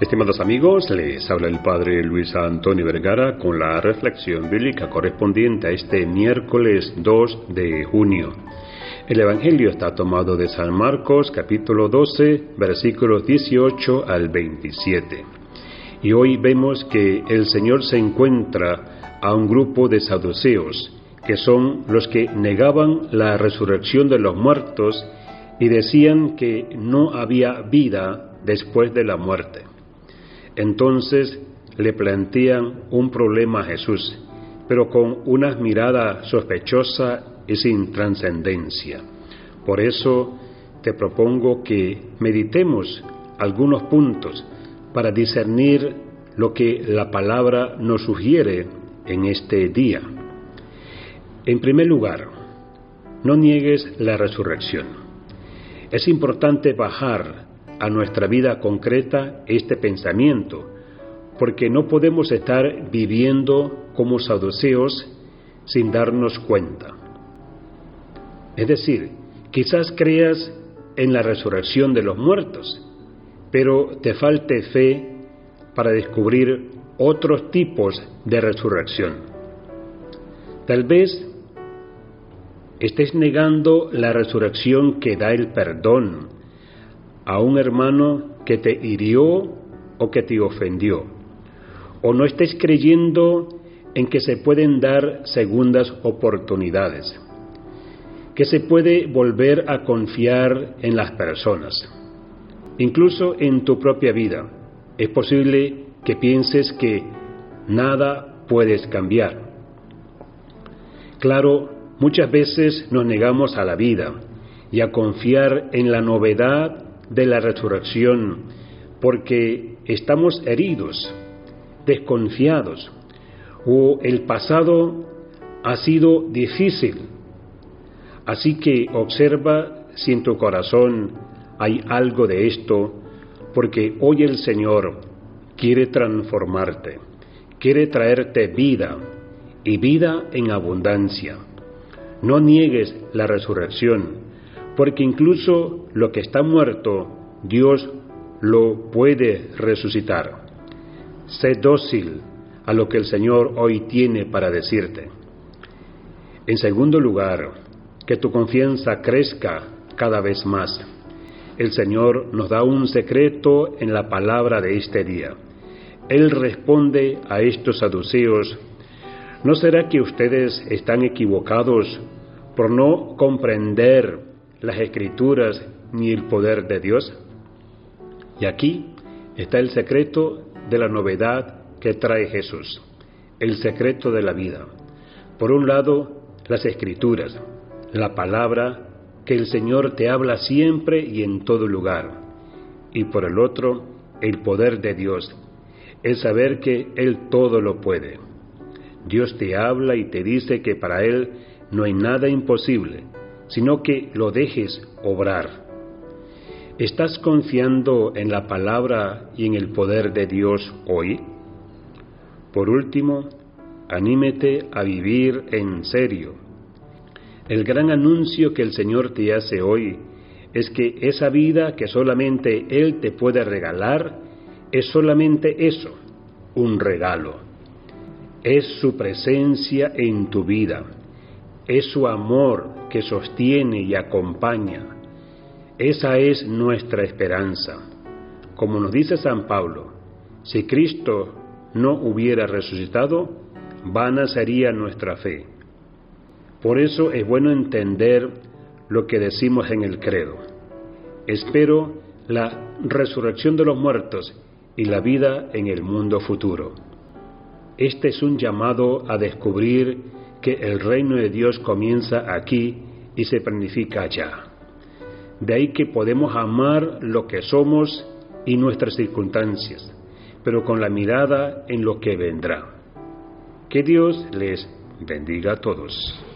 Estimados amigos, les habla el Padre Luis Antonio Vergara con la reflexión bíblica correspondiente a este miércoles 2 de junio. El Evangelio está tomado de San Marcos capítulo 12 versículos 18 al 27. Y hoy vemos que el Señor se encuentra a un grupo de saduceos, que son los que negaban la resurrección de los muertos y decían que no había vida después de la muerte. Entonces le plantean un problema a Jesús, pero con una mirada sospechosa y sin trascendencia. Por eso te propongo que meditemos algunos puntos para discernir lo que la palabra nos sugiere en este día. En primer lugar, no niegues la resurrección. Es importante bajar a nuestra vida concreta este pensamiento, porque no podemos estar viviendo como saduceos sin darnos cuenta. Es decir, quizás creas en la resurrección de los muertos, pero te falte fe para descubrir otros tipos de resurrección. Tal vez estés negando la resurrección que da el perdón, a un hermano que te hirió o que te ofendió. O no estés creyendo en que se pueden dar segundas oportunidades, que se puede volver a confiar en las personas. Incluso en tu propia vida es posible que pienses que nada puedes cambiar. Claro, muchas veces nos negamos a la vida y a confiar en la novedad de la resurrección, porque estamos heridos, desconfiados, o el pasado ha sido difícil. Así que observa si en tu corazón hay algo de esto, porque hoy el Señor quiere transformarte, quiere traerte vida y vida en abundancia. No niegues la resurrección, porque incluso lo que está muerto, Dios lo puede resucitar. Sé dócil a lo que el Señor hoy tiene para decirte. En segundo lugar, que tu confianza crezca cada vez más. El Señor nos da un secreto en la palabra de este día. Él responde a estos saduceos, ¿no será que ustedes están equivocados por no comprender las escrituras ni el poder de Dios? Y aquí está el secreto de la novedad que trae Jesús, el secreto de la vida. Por un lado, las escrituras, la palabra que el Señor te habla siempre y en todo lugar. Y por el otro, el poder de Dios, el saber que Él todo lo puede. Dios te habla y te dice que para Él no hay nada imposible sino que lo dejes obrar. ¿Estás confiando en la palabra y en el poder de Dios hoy? Por último, anímete a vivir en serio. El gran anuncio que el Señor te hace hoy es que esa vida que solamente Él te puede regalar es solamente eso, un regalo. Es su presencia en tu vida es su amor que sostiene y acompaña. Esa es nuestra esperanza. Como nos dice San Pablo, si Cristo no hubiera resucitado, vana sería nuestra fe. Por eso es bueno entender lo que decimos en el credo. Espero la resurrección de los muertos y la vida en el mundo futuro. Este es un llamado a descubrir que el reino de Dios comienza aquí y se planifica allá. De ahí que podemos amar lo que somos y nuestras circunstancias, pero con la mirada en lo que vendrá. Que Dios les bendiga a todos.